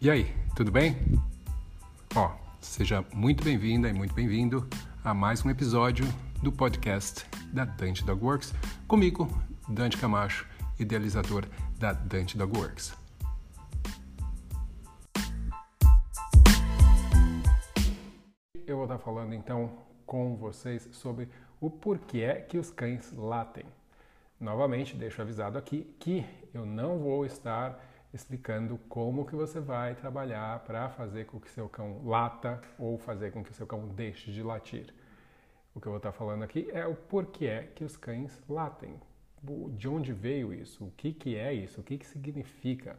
E aí, tudo bem? Ó, seja muito bem-vinda e muito bem-vindo a mais um episódio do podcast da Dante Dog Works, comigo, Dante Camacho, idealizador da Dante Dog Works. Eu vou estar falando então com vocês sobre o porquê que os cães latem. Novamente, deixo avisado aqui que eu não vou estar explicando como que você vai trabalhar para fazer com que seu cão lata ou fazer com que seu cão deixe de latir. O que eu vou estar falando aqui é o porquê que os cães latem. De onde veio isso? O que, que é isso? O que, que significa?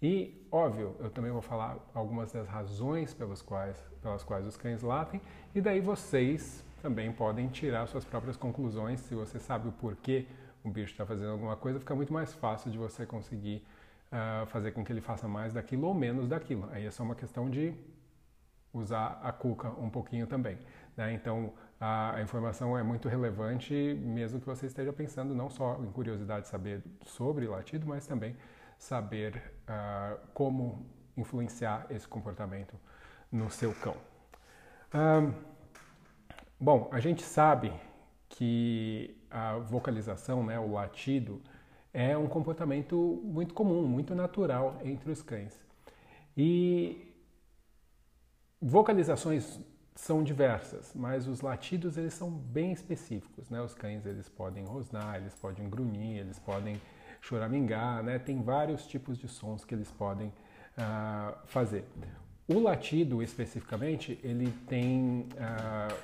E, óbvio, eu também vou falar algumas das razões pelas quais, pelas quais os cães latem, e daí vocês também podem tirar suas próprias conclusões. Se você sabe o porquê o bicho está fazendo alguma coisa, fica muito mais fácil de você conseguir uh, fazer com que ele faça mais daquilo ou menos daquilo. Aí é só uma questão de usar a cuca um pouquinho também. Né? Então, a, informação é muito relevante, mesmo que você esteja pensando não só em curiosidade de saber sobre latido, mas também saber uh, como influenciar esse comportamento no seu cão. Uh, bom, a gente sabe que a vocalização, né, o latido, é um comportamento muito comum, muito natural entre os cães. E vocalizações são diversas, mas os latidos eles são bem específicos, né? Os cães eles podem rosnar, eles podem grunhir, eles podem choramingar, né? Tem vários tipos de sons que eles podem uh, fazer. O latido especificamente ele tem uh,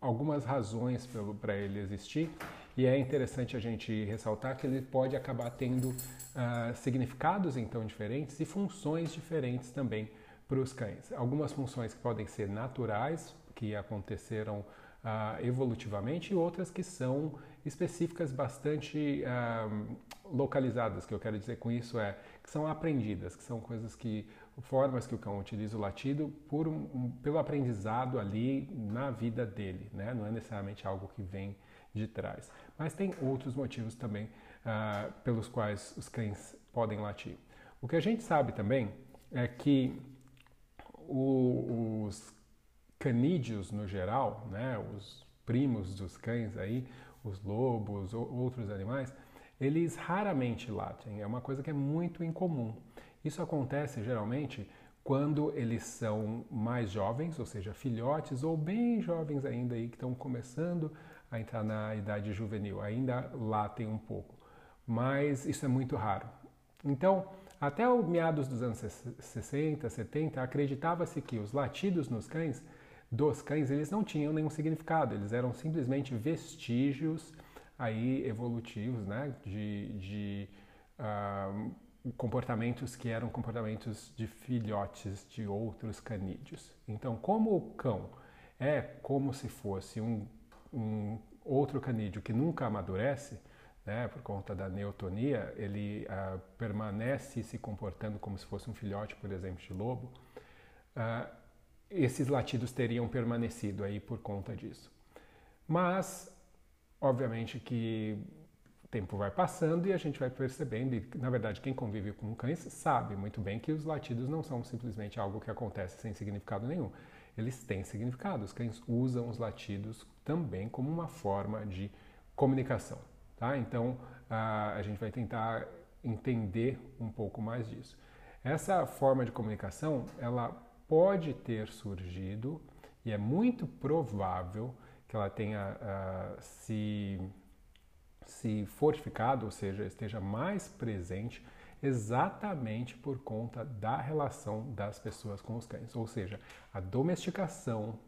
algumas razões para ele existir e é interessante a gente ressaltar que ele pode acabar tendo uh, significados então diferentes e funções diferentes também para os cães. Algumas funções que podem ser naturais, que aconteceram uh, evolutivamente, e outras que são específicas, bastante uh, localizadas. Que eu quero dizer com isso é que são aprendidas, que são coisas que formas que o cão utiliza o latido por um, pelo aprendizado ali na vida dele, né? Não é necessariamente algo que vem de trás. Mas tem outros motivos também uh, pelos quais os cães podem latir. O que a gente sabe também é que o, os canídeos no geral, né, os primos dos cães aí, os lobos ou outros animais, eles raramente latem. É uma coisa que é muito incomum. Isso acontece geralmente quando eles são mais jovens, ou seja, filhotes ou bem jovens ainda aí que estão começando a entrar na idade juvenil, ainda latem um pouco. Mas isso é muito raro. Então, até o meados dos anos 60, 70, acreditava-se que os latidos nos cães, dos cães, eles não tinham nenhum significado, eles eram simplesmente vestígios aí evolutivos, né, de, de uh, comportamentos que eram comportamentos de filhotes de outros canídeos. Então, como o cão é como se fosse um, um outro canídeo que nunca amadurece, né, por conta da neotonia, ele uh, permanece se comportando como se fosse um filhote, por exemplo, de lobo, uh, esses latidos teriam permanecido aí por conta disso. Mas, obviamente que o tempo vai passando e a gente vai percebendo, e na verdade quem convive com cães sabe muito bem que os latidos não são simplesmente algo que acontece sem significado nenhum. Eles têm significado. Os cães usam os latidos também como uma forma de comunicação. Tá? Então a, gente vai tentar entender um pouco mais disso. Essa forma de comunicação ela pode ter surgido e é muito provável que ela tenha uh, se, se fortificado, ou seja, esteja mais presente exatamente por conta da relação das pessoas com os cães, ou seja, a domesticação,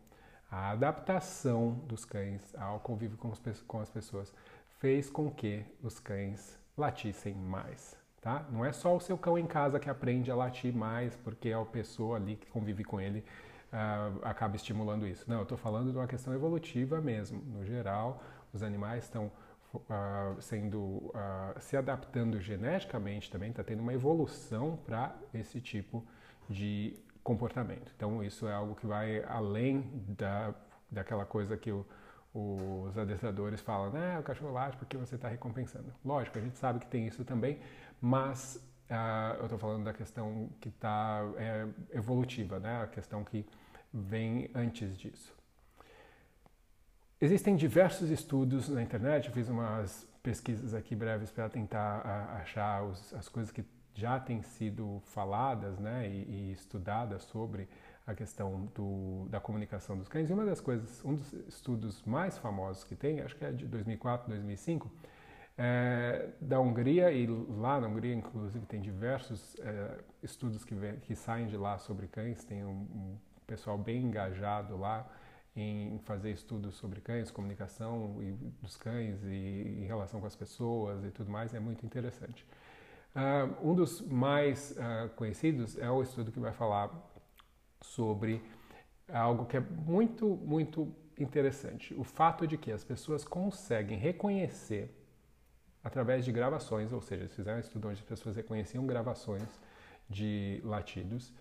a adaptação dos cães ao convívio com, as pessoas fez com que os cães latissem mais. Tá? Não é só o seu cão em casa que aprende a latir mais porque a pessoa ali que convive com ele uh, acaba estimulando isso. Não, eu estou falando de uma questão evolutiva mesmo. No geral, os animais estão uh, sendo uh, se adaptando geneticamente também, está tendo uma evolução para esse tipo de comportamento. Então isso é algo que vai além da, daquela coisa que o os adestradores falam, né, o cachorro late porque você está recompensando. Lógico, a gente sabe que tem isso também, mas uh, eu estou falando da questão que está é, evolutiva, né? a questão que vem antes disso. Existem diversos estudos na internet, eu fiz umas pesquisas aqui breves para tentar achar os, as coisas que já têm sido faladas né, e, e estudadas sobre a questão do, da comunicação dos cães. E uma das coisas, um dos estudos mais famosos que tem, acho que é de 2004, 2005, é da Hungria, e lá na Hungria, inclusive, tem diversos é, estudos que, vem, que saem de lá sobre cães, tem um, um pessoal bem engajado lá em fazer estudos sobre cães, comunicação e, dos cães e em relação com as pessoas e tudo mais, é muito interessante. Uh, um dos mais uh, conhecidos é o estudo que vai falar sobre algo que é muito, muito interessante. O fato de que as pessoas conseguem reconhecer através de gravações, ou seja, eles fizeram um estudo onde as pessoas reconheciam gravações de latidos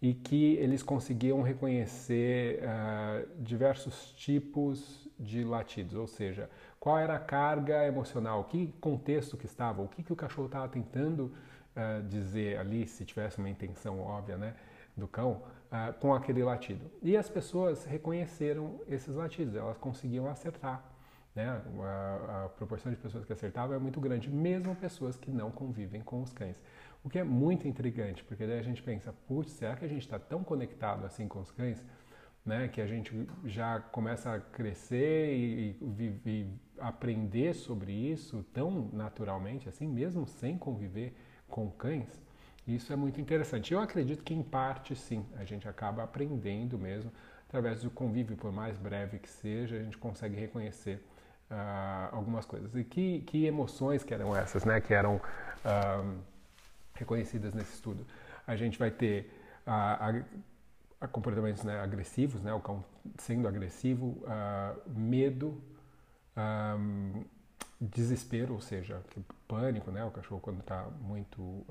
e que eles conseguiam reconhecer uh, diversos tipos de latidos, ou seja, qual era a carga emocional, que contexto que estava, o que, que o cachorro estava tentando uh, dizer ali, se tivesse uma intenção óbvia, né, do cão, uh, com aquele latido. E as pessoas reconheceram esses latidos, elas conseguiam acertar. Né? A, a proporção de pessoas que acertavam é muito grande, mesmo pessoas que não convivem com os cães. O que é muito intrigante, porque daí a gente pensa, putz, será que a gente está tão conectado assim com os cães, né, que a gente já começa a crescer e, e, e aprender sobre isso tão naturalmente, assim, mesmo sem conviver com cães? Isso é muito interessante. Eu acredito que, em parte, sim, a gente acaba aprendendo mesmo, através do convívio, por mais breve que seja, a gente consegue reconhecer uh, algumas coisas. E que, que emoções que eram essas, né? Que eram uh, reconhecidas nesse estudo. A gente vai ter uh, a, comportamentos né, agressivos, né? O cão sendo agressivo, medo, um, desespero, ou seja, pânico, né? O cachorro quando está muito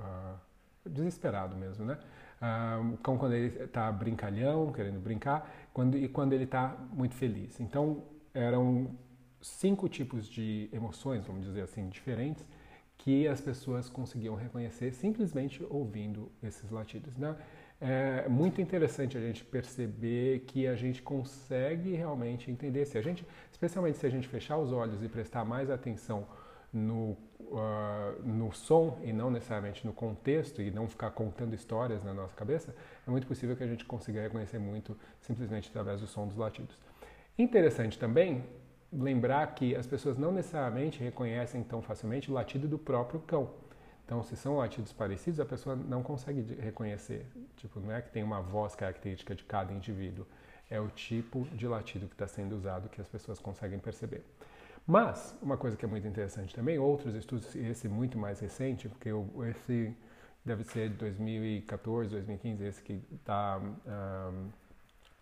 desesperado mesmo, né? Ah, o cão quando ele está brincalhão, querendo brincar, quando, e quando ele está muito feliz. Então, eram cinco tipos de emoções, vamos dizer assim, diferentes, que as pessoas conseguiam reconhecer simplesmente ouvindo esses latidos. Né? É muito interessante a gente perceber que a gente consegue realmente entender. Se a gente, especialmente se a gente fechar os olhos e prestar mais atenção no, uh, no som e não necessariamente no contexto e não ficar contando histórias na nossa cabeça, é muito possível que a gente consiga reconhecer muito simplesmente através do som dos latidos. Interessante também lembrar que as pessoas não necessariamente reconhecem tão facilmente o latido do próprio cão. Então, se são latidos parecidos, a pessoa não consegue reconhecer. Tipo, não é que tem uma voz característica de cada indivíduo, é o tipo de latido que está sendo usado que as pessoas conseguem perceber. Mas, uma coisa que é muito interessante também, outros estudos, esse muito mais recente, porque esse deve ser de 2014, 2015, esse que está um,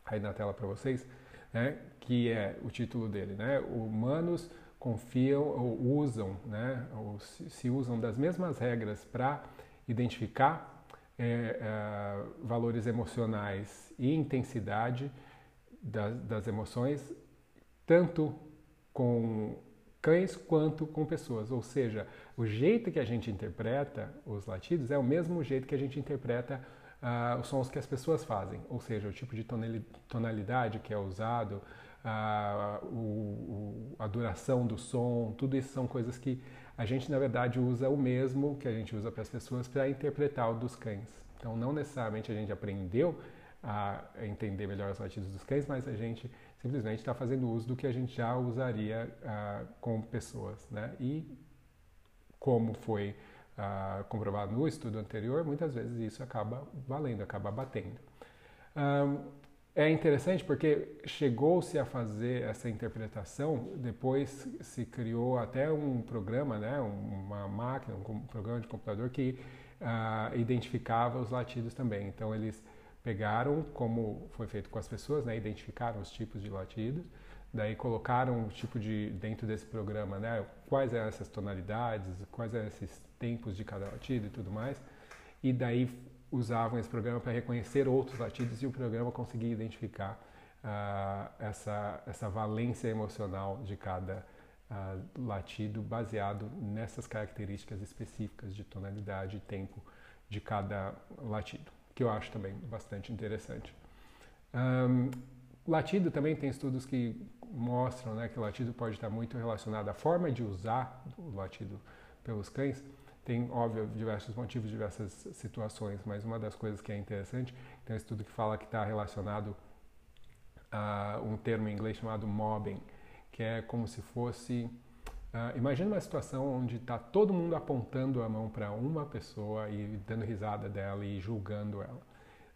aí na tela para vocês, né, que é o título dele, né, humanos confiam ou usam, né, ou se, usam das mesmas regras para identificar é, é, valores emocionais e intensidade das, das emoções, tanto com cães quanto com pessoas. Ou seja, o jeito que a gente interpreta os latidos é o mesmo jeito que a gente interpreta uh, os sons que as pessoas fazem. Ou seja, o tipo de tonalidade que é usado, uh, o, o, a duração do som, tudo isso são coisas que a gente, na verdade, usa o mesmo que a gente usa para as pessoas para interpretar o dos cães. Então, não necessariamente a gente aprendeu a entender melhor os latidos dos cães, mas a gente simplesmente está fazendo uso do que a gente já usaria uh, com pessoas. Né? E como foi uh, comprovado no estudo anterior, muitas vezes isso acaba valendo, acaba batendo. Um, é interessante porque chegou-se a fazer essa interpretação, depois se criou até um programa, né, uma máquina, um programa de computador que uh, identificava os latidos também. Então eles pegaram, como foi feito com as pessoas, né, identificaram os tipos de latidos, daí colocaram o tipo de dentro desse programa, né, quais eram essas tonalidades, quais eram esses tempos de cada latido e tudo mais, e daí usavam esse programa para reconhecer outros latidos e o programa conseguia identificar uh, essa essa valência emocional de cada uh, latido baseado nessas características específicas de tonalidade e tempo de cada latido, que eu acho também bastante interessante. Um, latido também tem estudos que mostram né, que o latido pode estar muito relacionado à forma de usar o latido pelos cães. Tem, óbvio, diversos motivos, diversas situações, mas uma das coisas que é interessante, tem um estudo que fala que está relacionado a um termo em inglês chamado mobbing, que é como se fosse. Uh, imagina uma situação onde está todo mundo apontando a mão para uma pessoa e dando risada dela e julgando ela.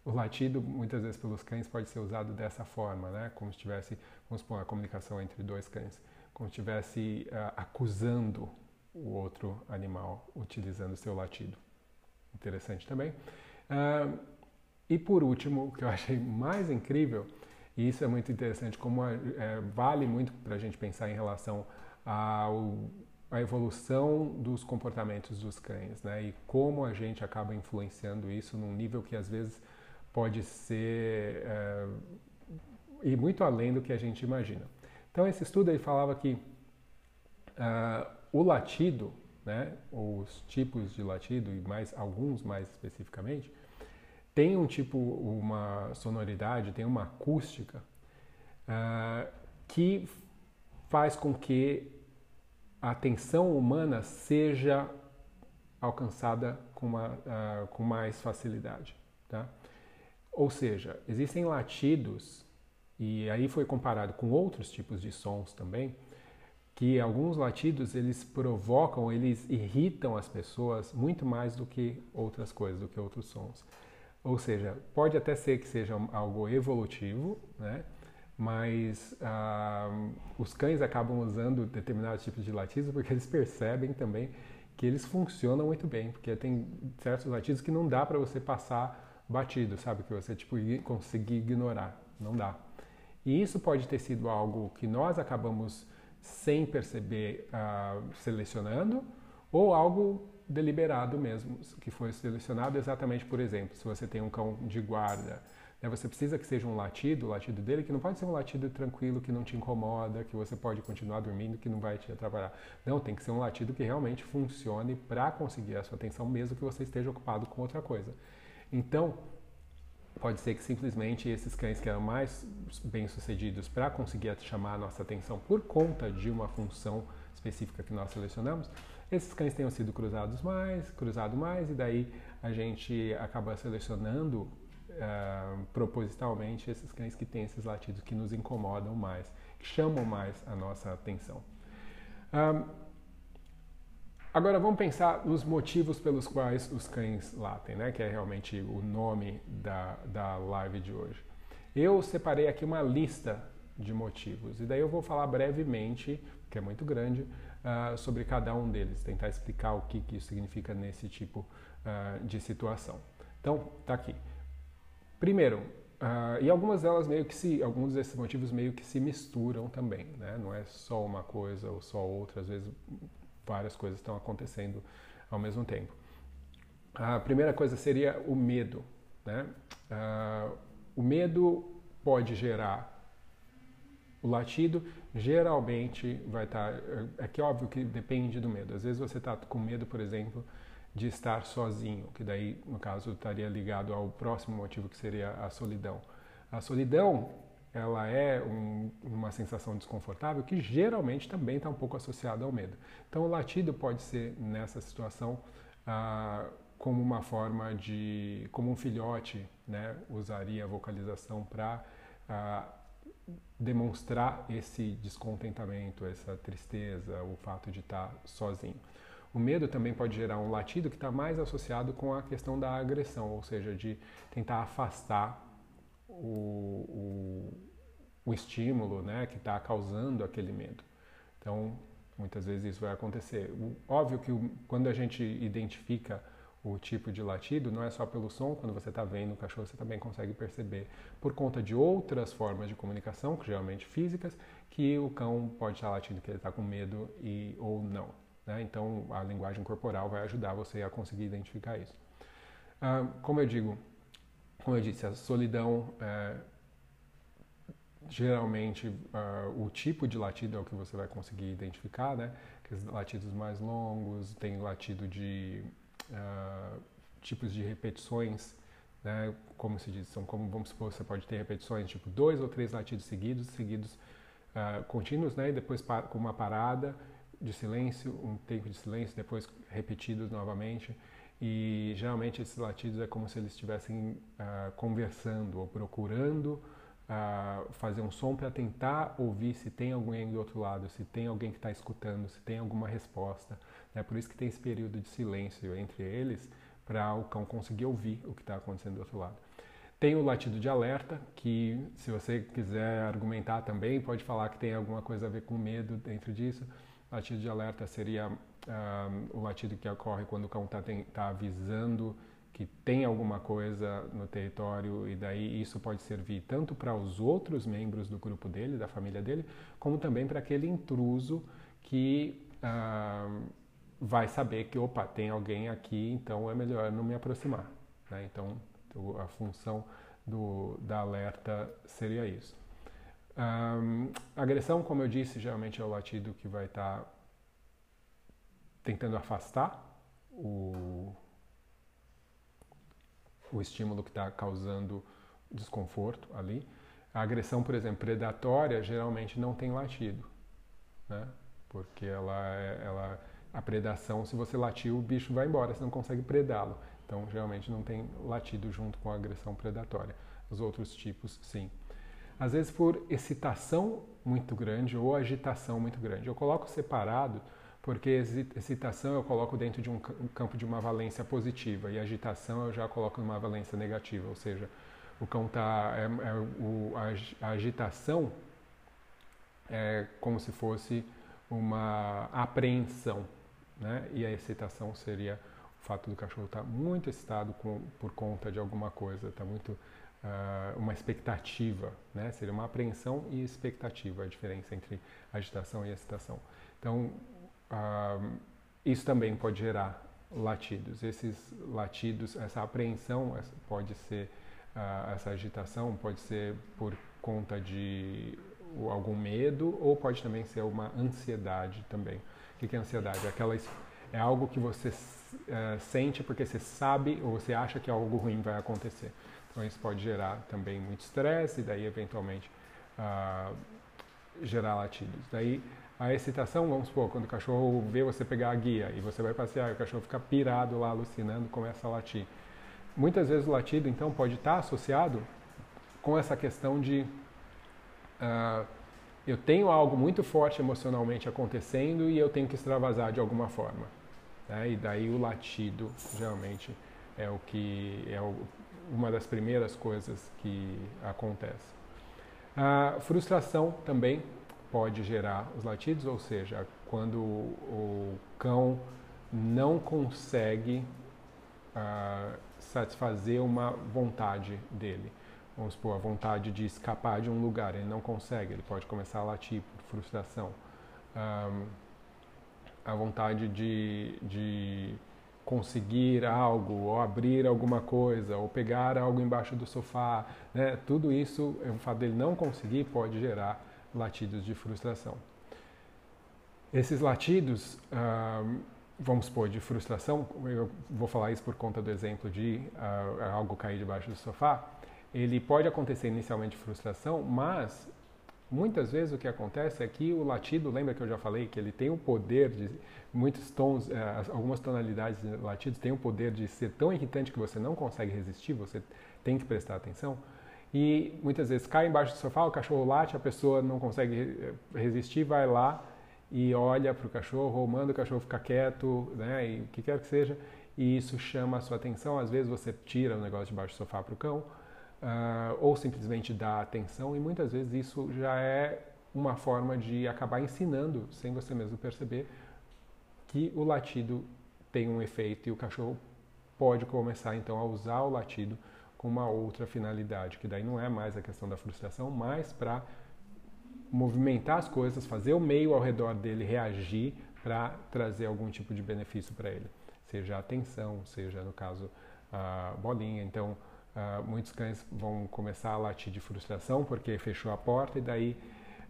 O latido, muitas vezes pelos cães, pode ser usado dessa forma, né? como se tivesse, vamos supor, a comunicação entre dois cães, como se estivesse uh, acusando o outro animal utilizando seu latido. Interessante também. Uh, e por último, o que eu achei mais incrível, e isso é muito interessante, como é, vale muito para a gente pensar em relação ao, à evolução dos comportamentos dos cães, né? E como a gente acaba influenciando isso num nível que às vezes pode ser é, e muito além do que a gente imagina. Então esse estudo ele falava que uh, o latido, né, os tipos de latido e mais alguns mais especificamente, tem um tipo, uma sonoridade, tem uma acústica uh, que faz com que a atenção humana seja alcançada com, uma, uh, com mais facilidade. Tá? Ou seja, existem latidos, e aí foi comparado com outros tipos de sons também, que alguns latidos eles provocam, eles irritam as pessoas muito mais do que outras coisas, do que outros sons. Ou seja, pode até ser que seja algo evolutivo, né? mas ah, os cães acabam usando determinados tipos de latidos porque eles percebem também que eles funcionam muito bem, porque tem certos latidos que não dá para você passar batido, sabe? Que você tipo conseguir ignorar, não dá. E isso pode ter sido algo que nós acabamos sem perceber uh, selecionando, ou algo deliberado mesmo, que foi selecionado exatamente, por exemplo, se você tem um cão de guarda, né, você precisa que seja um latido, o latido dele, que não pode ser um latido tranquilo, que não te incomoda, que você pode continuar dormindo, que não vai te atrapalhar. Não, tem que ser um latido que realmente funcione para conseguir a sua atenção, mesmo que você esteja ocupado com outra coisa. Então, Pode ser que simplesmente esses cães que eram mais bem-sucedidos para conseguir chamar a nossa atenção por conta de uma função específica que nós selecionamos, esses cães tenham sido cruzados mais, cruzado mais, e daí a gente acaba selecionando uh, propositalmente esses cães que têm esses latidos que nos incomodam mais, que chamam mais a nossa atenção. Um, Agora vamos pensar nos motivos pelos quais os cães latem, né? que é realmente o nome da, da live de hoje. Eu separei aqui uma lista de motivos e daí eu vou falar brevemente, que é muito grande, uh, sobre cada um deles, tentar explicar o que, que isso significa nesse tipo uh, de situação. Então, tá aqui. Primeiro, uh, e algumas delas meio que se, alguns desses motivos meio que se misturam também, né? Não é só uma coisa ou só outra, às vezes várias coisas estão acontecendo ao mesmo tempo. A primeira coisa seria o medo. Né? Uh, o medo pode gerar o latido, geralmente vai estar. Tá, é que óbvio que depende do medo. Às vezes você está com medo, por exemplo, de estar sozinho, que daí, no caso, estaria ligado ao próximo motivo que seria a solidão. A solidão ela é um, uma sensação desconfortável que geralmente também está um pouco associada ao medo. Então, o latido pode ser nessa situação ah, como uma forma de, como um filhote, né, usaria a vocalização para ah, demonstrar esse descontentamento, essa tristeza, o fato de estar tá sozinho. O medo também pode gerar um latido que está mais associado com a questão da agressão, ou seja, de tentar afastar o, o, o estímulo né, que está causando aquele medo. Então, muitas vezes isso vai acontecer. O, óbvio que o, quando a gente identifica o tipo de latido, não é só pelo som, quando você está vendo o cachorro, você também consegue perceber, por conta de outras formas de comunicação, que geralmente físicas, que o cão pode estar latindo que ele está com medo e, ou não. Né? Então, a linguagem corporal vai ajudar você a conseguir identificar isso. Ah, como eu digo, como eu disse, a solidão, é, geralmente uh, o tipo de latido é o que você vai conseguir identificar, né? Aqueles latidos mais longos, tem latido de uh, tipos de repetições, né, como se diz, são como, vamos supor, você pode ter repetições tipo dois ou três latidos seguidos, seguidos uh, contínuos, né, e depois com uma parada de silêncio, um tempo de silêncio, depois repetidos novamente. E geralmente esses latidos é como se eles estivessem conversando ou procurando uh, fazer um som para tentar ouvir se tem alguém do outro lado, se tem alguém que está escutando, se tem alguma resposta. É por isso que tem esse período de silêncio entre eles para o cão conseguir ouvir o que está acontecendo do outro lado. Tem o latido de alerta, que se você quiser argumentar também, pode falar que tem alguma coisa a ver com medo dentro disso. Latido de alerta seria uh, o latido que ocorre quando o cão está tá avisando que tem alguma coisa no território e daí isso pode servir tanto para os outros membros do grupo dele, da família dele, como também para aquele intruso que uh, vai saber que, opa, tem alguém aqui, então é melhor não me aproximar. Né? Então, a função do, da alerta seria isso. Um, agressão, como eu disse, geralmente é o latido que vai estar tá tentando afastar o, o estímulo que está causando desconforto ali. A agressão, por exemplo, predatória, geralmente não tem latido, né? porque ela, é, ela, a predação, se você latir, o bicho vai embora, você não consegue predá-lo. Então, geralmente não tem latido junto com a agressão predatória. Os outros tipos, sim. Às vezes por excitação muito grande ou agitação muito grande. Eu coloco separado porque excitação eu coloco dentro de um campo de uma valência positiva e agitação eu já coloco numa valência negativa, ou seja, o cão tá é, é, o, a, agitação é como se fosse uma apreensão, né? E a excitação seria o fato do cachorro estar tá muito excitado com, por conta de alguma coisa, está muito uh, uma expectativa, né? Seria uma apreensão e expectativa, a diferença entre agitação e excitação. Então, isso também pode gerar latidos. Esses latidos, essa apreensão pode ser, uh, essa agitação pode ser por conta de algum medo ou pode também ser uma ansiedade também. O que é ansiedade? Aquela, é algo que você uh, sente porque você sabe ou você acha que algo ruim vai acontecer. Então isso pode gerar também muito estresse e daí eventualmente uh, gerar latidos. Daí a excitação, vamos supor, quando o cachorro vê você pegar a guia e você vai passear e o cachorro fica pirado lá, alucinando, começa a latir. Muitas vezes o latido, então, pode estar associado com essa questão de uh, eu tenho algo muito forte emocionalmente acontecendo e eu tenho que extravasar de alguma forma. Né? E daí o latido, geralmente, é o que é o, uma das primeiras coisas que acontece. A frustração também pode gerar os latidos, ou seja, quando o cão não consegue uh, satisfazer uma vontade dele. Vamos supor, a vontade de escapar de um lugar, ele não consegue, ele pode começar a latir por frustração. Um, a vontade de, de conseguir algo, ou abrir alguma coisa, ou pegar algo embaixo do sofá, né? tudo isso, o fato dele não conseguir pode gerar latidos de frustração. Esses latidos, vamos supor, de frustração, eu vou falar isso por conta do exemplo de uh, algo cair debaixo do sofá, ele pode acontecer inicialmente frustração, mas muitas vezes o que acontece é que o latido, lembra que eu já falei que ele tem o poder de, muitos tons, uh, algumas tonalidades de latidos têm o poder de ser tão irritante que você não consegue resistir, você tem que prestar atenção e muitas vezes cai embaixo do sofá, o cachorro late, a pessoa não consegue resistir, vai lá e olha para o cachorro, ou manda o cachorro ficar quieto, né, e o que quer que seja, e isso chama a sua atenção. Às vezes você tira o negócio debaixo do sofá para o cão, uh, ou simplesmente dá atenção, e muitas vezes isso já é uma forma de acabar ensinando, sem você mesmo perceber, que o latido tem um efeito e o cachorro pode começar então a usar o latido com uma outra finalidade, que daí não é mais a questão da frustração, mas para movimentar as coisas, fazer o meio ao redor dele reagir para trazer algum tipo de benefício para ele, seja atenção, seja no caso a bolinha. Então, uh, muitos cães vão começar a latir de frustração porque fechou a porta e daí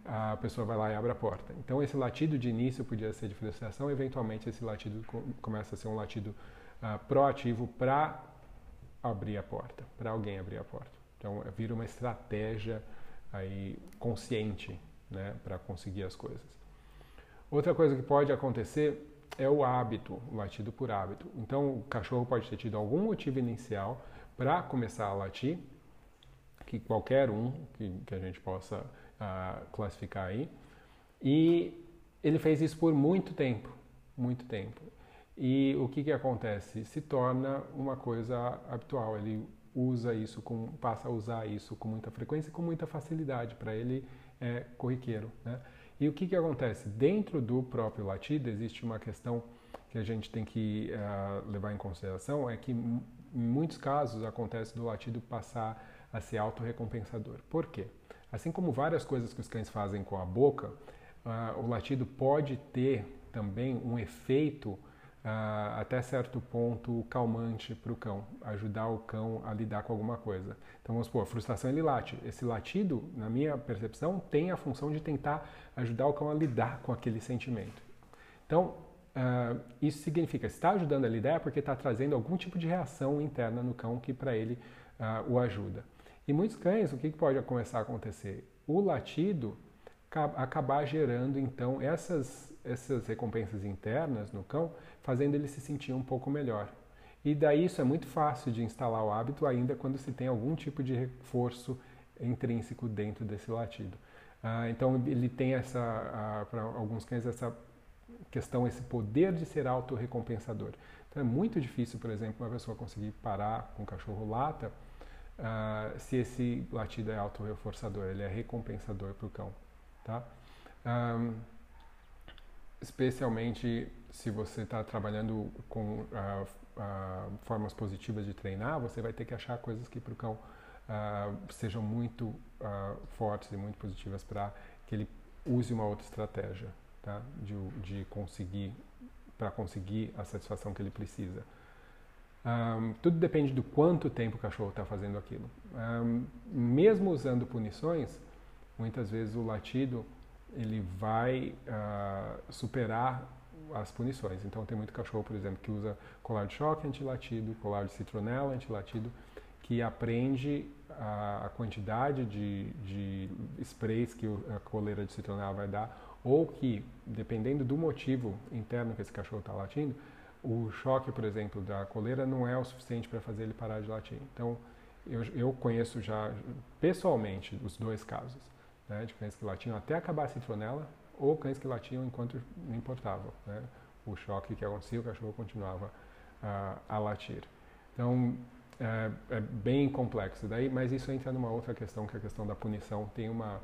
a pessoa vai lá e abre a porta. Então, esse latido de início podia ser de frustração, eventualmente esse latido começa a ser um latido uh, proativo para abrir a porta, para alguém abrir a porta. Então vira uma estratégia aí consciente, né, para conseguir as coisas. Outra coisa que pode acontecer é o hábito, o latido por hábito. Então o cachorro pode ter tido algum motivo inicial para começar a latir, que qualquer um que, que a gente possa uh, classificar aí, e ele fez isso por muito tempo, muito tempo. E o que, que acontece? Se torna uma coisa habitual. Ele usa isso, com, passa a usar isso com muita frequência e com muita facilidade. Para ele é corriqueiro. Né? E o que, que acontece? Dentro do próprio latido existe uma questão que a gente tem que uh, levar em consideração, é que em muitos casos acontece do latido passar a ser autorrecompensador. Por quê? Assim como várias coisas que os cães fazem com a boca, uh, o latido pode ter também um efeito Uh, até certo ponto calmante para o cão, ajudar o cão a lidar com alguma coisa. Então vamos supor, a frustração ele late. Esse latido, na minha percepção, tem a função de tentar ajudar o cão a lidar com aquele sentimento. Então uh, isso significa, está ajudando a lidar é porque está trazendo algum tipo de reação interna no cão que para ele uh, o ajuda. E muitos cães, o que pode começar a acontecer? O latido acabar gerando então essas, essas recompensas internas no cão, fazendo ele se sentir um pouco melhor. E daí isso é muito fácil de instalar o hábito ainda quando se tem algum tipo de reforço intrínseco dentro desse latido. Ah, então ele tem essa, ah, para alguns cães, essa questão, esse poder de ser autorrecompensador. Então é muito difícil, por exemplo, uma pessoa conseguir parar com um cachorro lata ah, se esse latido é autorreforçador, ele é recompensador para o cão. Tá? Um, especialmente se você está trabalhando com uh, uh, formas positivas de treinar, você vai ter que achar coisas que para o cão uh, sejam muito fortes e muito positivas para que ele use uma outra estratégia tá? de, de conseguir para conseguir a satisfação que ele precisa. Um, tudo depende do quanto tempo o cachorro está fazendo aquilo. Um, mesmo usando punições, muitas vezes o latido ele vai uh, superar as punições. Então tem muito cachorro, por exemplo, que usa colar de choque antilatido, colar de citronela antilatido, que aprende a, a quantidade de, de sprays que a coleira de citronela vai dar, ou que, dependendo do motivo interno que esse cachorro está latindo, o choque, por exemplo, da coleira não é o suficiente para fazer ele parar de latir. Então, eu, eu conheço já pessoalmente os dois casos né, de cães que latiam até acabar a citronela ou cães que latiam enquanto não importava. Né, o choque que acontecia, o cachorro continuava uh, a latir. Então, é, é, bem complexo. Daí, mas isso entra numa outra questão, que é a questão da punição. Tem uma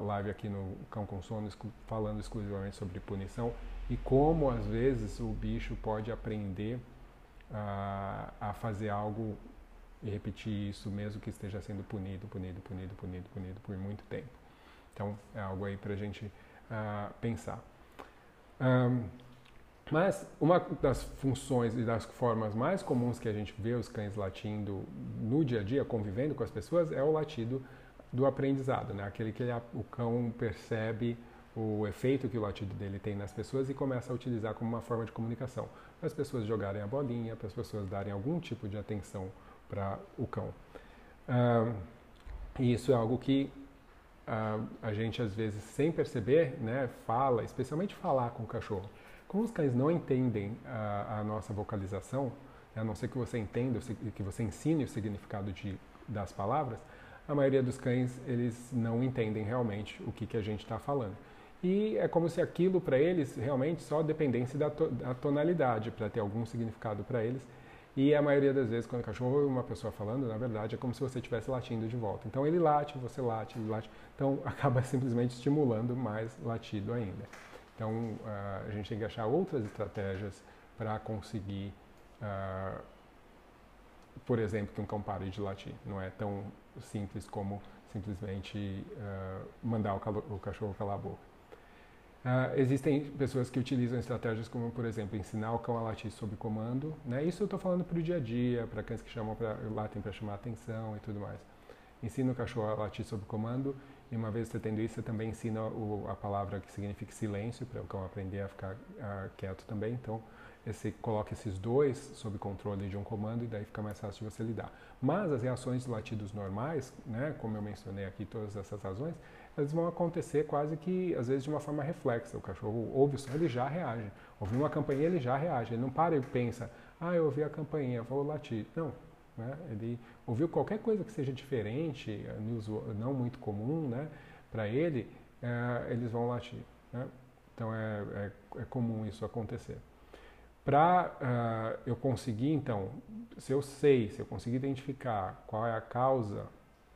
live aqui no Cão com Sono falando exclusivamente sobre punição e como, às vezes, o bicho pode aprender uh, a fazer algo e repetir isso mesmo que esteja sendo punido, punido, punido, punido, punido por muito tempo. Então é algo aí para a gente uh, pensar. Um, mas uma das funções e das formas mais comuns que a gente vê os cães latindo no dia a dia, convivendo com as pessoas, é o latido do aprendizado, né? aquele que ele, o cão percebe o efeito que o latido dele tem nas pessoas e começa a utilizar como uma forma de comunicação. As pessoas jogarem a bolinha, para as pessoas darem algum tipo de atenção para o cão. E isso é algo que uh, a gente às vezes, sem perceber, né, fala, especialmente falar com o cachorro. Como os cães não entendem a, a nossa vocalização, né, a não ser que você entenda, que você ensine o significado de, das palavras, a maioria dos cães eles não entendem realmente o que, que a gente está falando. E é como se aquilo para eles realmente só dependesse da, to, da tonalidade para ter algum significado para eles e a maioria das vezes, quando o cachorro ouve uma pessoa falando, na verdade é como se você estivesse latindo de volta. Então ele late, você late, ele late. Então acaba simplesmente estimulando mais latido ainda. Então uh, a gente tem que achar outras estratégias para conseguir, uh, por exemplo, que um cão pare de latir. Não é tão simples como simplesmente uh, mandar o, o cachorro calar a boca. Uh, existem pessoas que utilizam estratégias como, por exemplo, ensinar o cão a latir sob comando. Né? Isso eu estou falando para o dia a dia, para cães que chamam pra, latem para chamar atenção e tudo mais. Ensina o cachorro a latir sob comando E uma vez você tendo isso, você também ensina o, a palavra que significa silêncio, para o cão aprender a ficar uh, quieto também. Então, você coloca esses dois sob controle de um comando e daí fica mais fácil de você lidar. Mas as reações de latidos normais, né, como eu mencionei aqui, todas essas razões, elas vão acontecer quase que, às vezes, de uma forma reflexa. O cachorro ouve o som, ele já reage. Ouviu uma campainha, ele já reage. Ele não para e pensa, ah, eu ouvi a campainha, vou latir. Não. Né? Ele ouviu qualquer coisa que seja diferente, não muito comum, né, para ele, é, eles vão latir. Né? Então é, é, é comum isso acontecer. Para uh, ah, eu conseguir, então, se eu sei, se eu conseguir identificar qual é a causa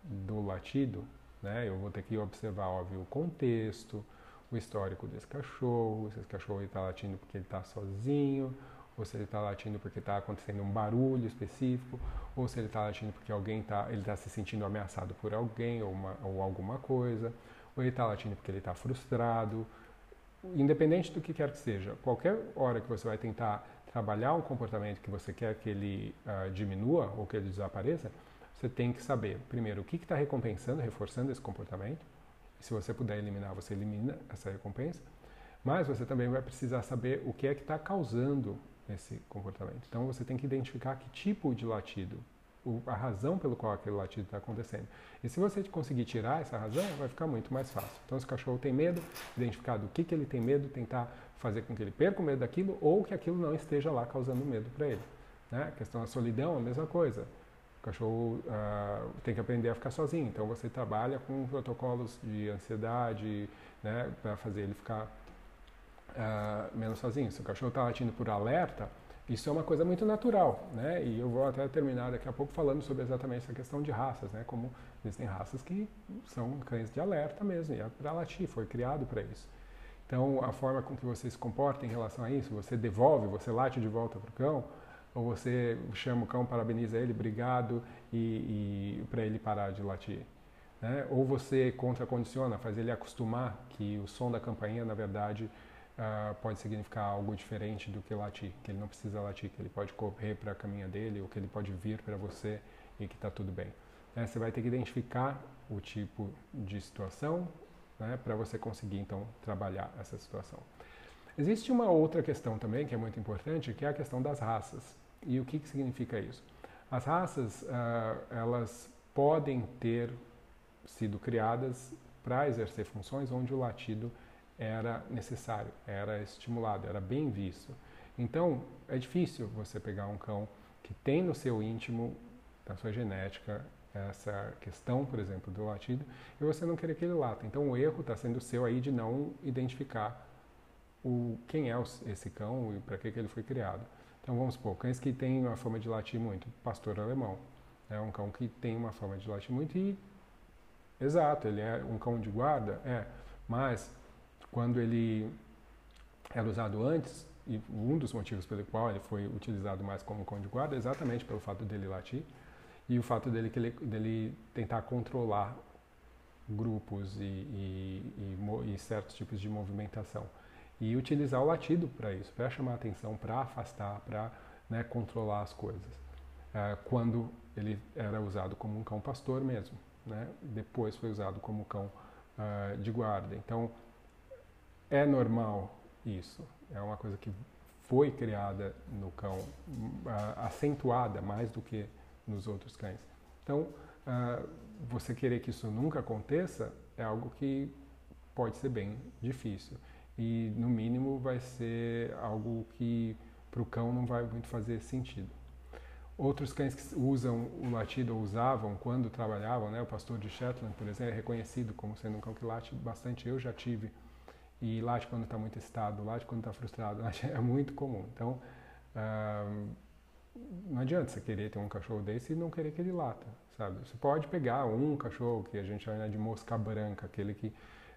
do latido, né, eu vou ter que observar, óbvio, o contexto, o histórico desse cachorro, se esse cachorro está latindo porque ele está sozinho, ou se ele está latindo porque está acontecendo um barulho específico, ou se ele está latindo porque alguém está, ele está se sentindo ameaçado por alguém ou, uma, ou alguma coisa, ou ele está latindo porque ele está frustrado, independente do que quer que seja, qualquer hora que você vai tentar trabalhar um comportamento que você quer que ele uh, diminua ou que ele desapareça, você tem que saber, primeiro, o que está recompensando, reforçando esse comportamento. Se você puder eliminar, você elimina essa recompensa. Mas você também vai precisar saber o que é que está causando esse comportamento. Então você tem que identificar que tipo de latido a razão pelo qual aquele latido está acontecendo. E se você conseguir tirar essa razão, vai ficar muito mais fácil. Então, se o cachorro tem medo, identificar do que, que ele tem medo, tentar fazer com que ele perca o medo daquilo ou que aquilo não esteja lá causando medo para ele. Né? A questão da solidão, a mesma coisa. Cachorro uh, tem que aprender a ficar sozinho. Então, você trabalha com protocolos de ansiedade né, para fazer ele ficar uh, menos sozinho. Se o cachorro está latindo por alerta, isso é uma coisa muito natural, né? E eu vou até terminar daqui a pouco falando sobre exatamente essa questão de raças, né? Como existem raças que são cães de alerta mesmo, e é para latir, foi criado para isso. Então, a forma com que você se comporta em relação a isso, você devolve, você late de volta para o cão, ou você chama o cão, parabeniza ele, obrigado, e, e para ele parar de latir. Né? Ou você contracondiciona, faz ele acostumar que o som da campainha, na verdade, uh, pode significar algo diferente do que latir, que ele não precisa latir, que ele pode correr para a caminha dele ou que ele pode vir para você e que está tudo bem. Né? Você vai ter que identificar o tipo de situação né, para você conseguir então trabalhar essa situação. Existe uma outra questão também que é muito importante, que é a questão das raças. E o que, que significa isso? As raças, uh, elas podem ter sido criadas para exercer funções onde o latido era necessário, era estimulado, era bem visto. Então, é difícil você pegar um cão que tem no seu íntimo, na sua genética, essa questão, por exemplo, do latido, e você não querer que ele lata. Então, o erro está sendo seu aí de não identificar o, quem é esse cão e para que, que ele foi criado. Então, vamos supor, cães que têm uma forma de latir muito, pastor alemão. É um cão que tem uma forma de latir muito e, exato, ele é um cão de guarda, é, mas quando ele era usado antes, e um dos motivos pelo qual ele foi utilizado mais como cão de guarda é exatamente pelo fato dele latir e o fato dele, ele, dele tentar controlar grupos e, e, e, e, certos tipos de movimentação. E utilizar o latido para isso, para chamar atenção, para afastar, para né, controlar as coisas. É, quando ele era usado como um cão pastor mesmo, né? depois foi usado como cão uh, de guarda. Então, é normal isso. É uma coisa que foi criada no cão, acentuada mais do que nos outros cães. Então, você querer que isso nunca aconteça é algo que pode ser bem difícil. E, no mínimo, vai ser algo que para o cão não vai muito fazer sentido. Outros cães que usam o latido ou usavam quando trabalhavam, né, o pastor de Shetland, por exemplo, é reconhecido como sendo um cão que late bastante. Eu já tive e late quando está muito excitado, late quando está frustrado, é muito comum. Então, uh, não adianta você querer ter um cachorro desse e não querer que ele lata, sabe? Você pode pegar um cachorro que a gente chama de mosca branca, aquele que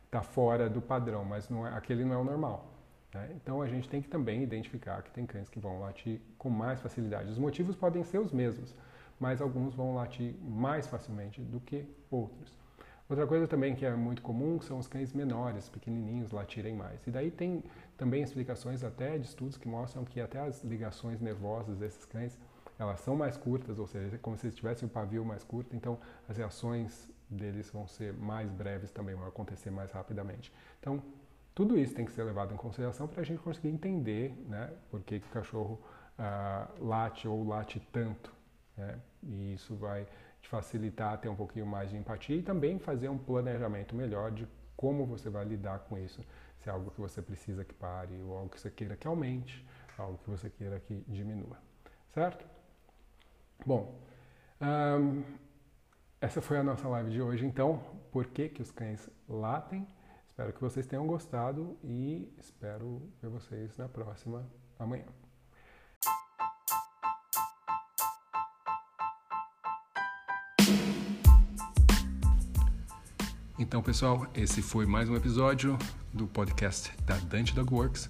está fora do padrão, mas não é, aquele não é o normal. Né? Então, a gente tem que também identificar que tem cães que vão latir com mais facilidade. Os motivos podem ser os mesmos, mas alguns vão latir mais facilmente do que outros. Outra coisa também que é muito comum são os cães menores, pequenininhos, latirem mais. E daí tem também explicações até de estudos que mostram que até as ligações nervosas desses cães, elas são mais curtas, ou seja, é como se eles tivessem o pavio mais curto, então as reações deles vão ser mais breves também, vão acontecer mais rapidamente. Então, tudo isso tem que ser levado em consideração para a gente conseguir entender né, por que, que o cachorro uh, late ou late tanto. Né? E isso vai te facilitar ter um pouquinho mais de empatia e também fazer um planejamento melhor de como você vai lidar com isso. Se é algo que você precisa que pare ou algo que você queira que aumente, algo que você queira que diminua. Certo? Bom, um, essa foi a nossa live de hoje. Então, por que, que os cães latem? Espero que vocês tenham gostado e espero ver vocês na próxima amanhã. Então, pessoal, esse foi mais um episódio do podcast da Dante Dog Works.